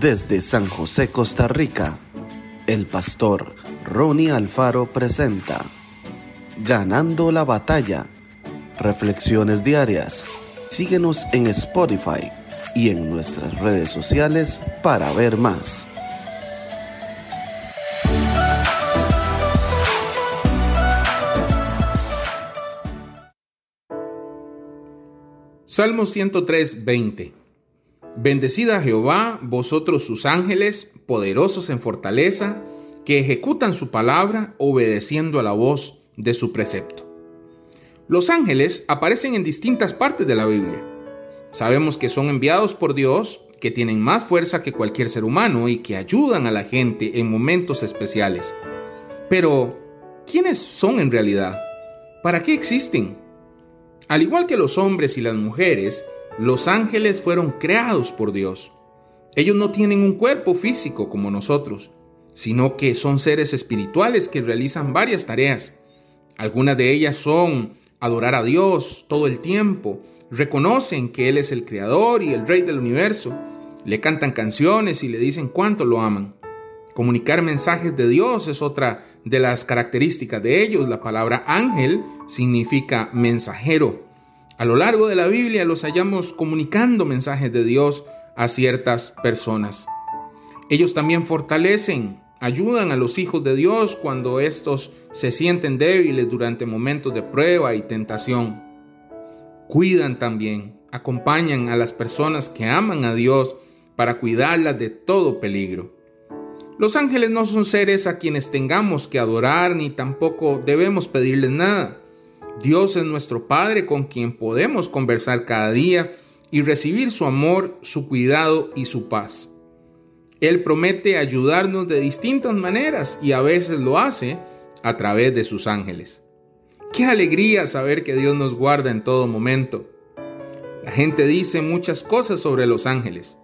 Desde San José, Costa Rica, el pastor Ronnie Alfaro presenta Ganando la batalla. Reflexiones diarias. Síguenos en Spotify y en nuestras redes sociales para ver más. Salmo 103, 20. Bendecida Jehová, vosotros sus ángeles, poderosos en fortaleza, que ejecutan su palabra obedeciendo a la voz de su precepto. Los ángeles aparecen en distintas partes de la Biblia. Sabemos que son enviados por Dios, que tienen más fuerza que cualquier ser humano y que ayudan a la gente en momentos especiales. Pero, ¿quiénes son en realidad? ¿Para qué existen? Al igual que los hombres y las mujeres, los ángeles fueron creados por Dios. Ellos no tienen un cuerpo físico como nosotros, sino que son seres espirituales que realizan varias tareas. Algunas de ellas son adorar a Dios todo el tiempo, reconocen que Él es el creador y el rey del universo, le cantan canciones y le dicen cuánto lo aman. Comunicar mensajes de Dios es otra de las características de ellos. La palabra ángel significa mensajero. A lo largo de la Biblia los hallamos comunicando mensajes de Dios a ciertas personas. Ellos también fortalecen, ayudan a los hijos de Dios cuando estos se sienten débiles durante momentos de prueba y tentación. Cuidan también, acompañan a las personas que aman a Dios para cuidarlas de todo peligro. Los ángeles no son seres a quienes tengamos que adorar ni tampoco debemos pedirles nada. Dios es nuestro Padre con quien podemos conversar cada día y recibir su amor, su cuidado y su paz. Él promete ayudarnos de distintas maneras y a veces lo hace a través de sus ángeles. Qué alegría saber que Dios nos guarda en todo momento. La gente dice muchas cosas sobre los ángeles.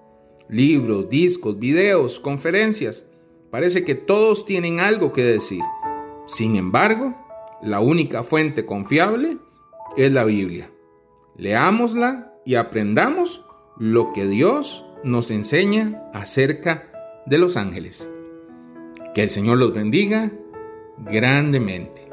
Libros, discos, videos, conferencias. Parece que todos tienen algo que decir. Sin embargo, la única fuente confiable es la Biblia. Leámosla y aprendamos lo que Dios nos enseña acerca de los ángeles. Que el Señor los bendiga grandemente.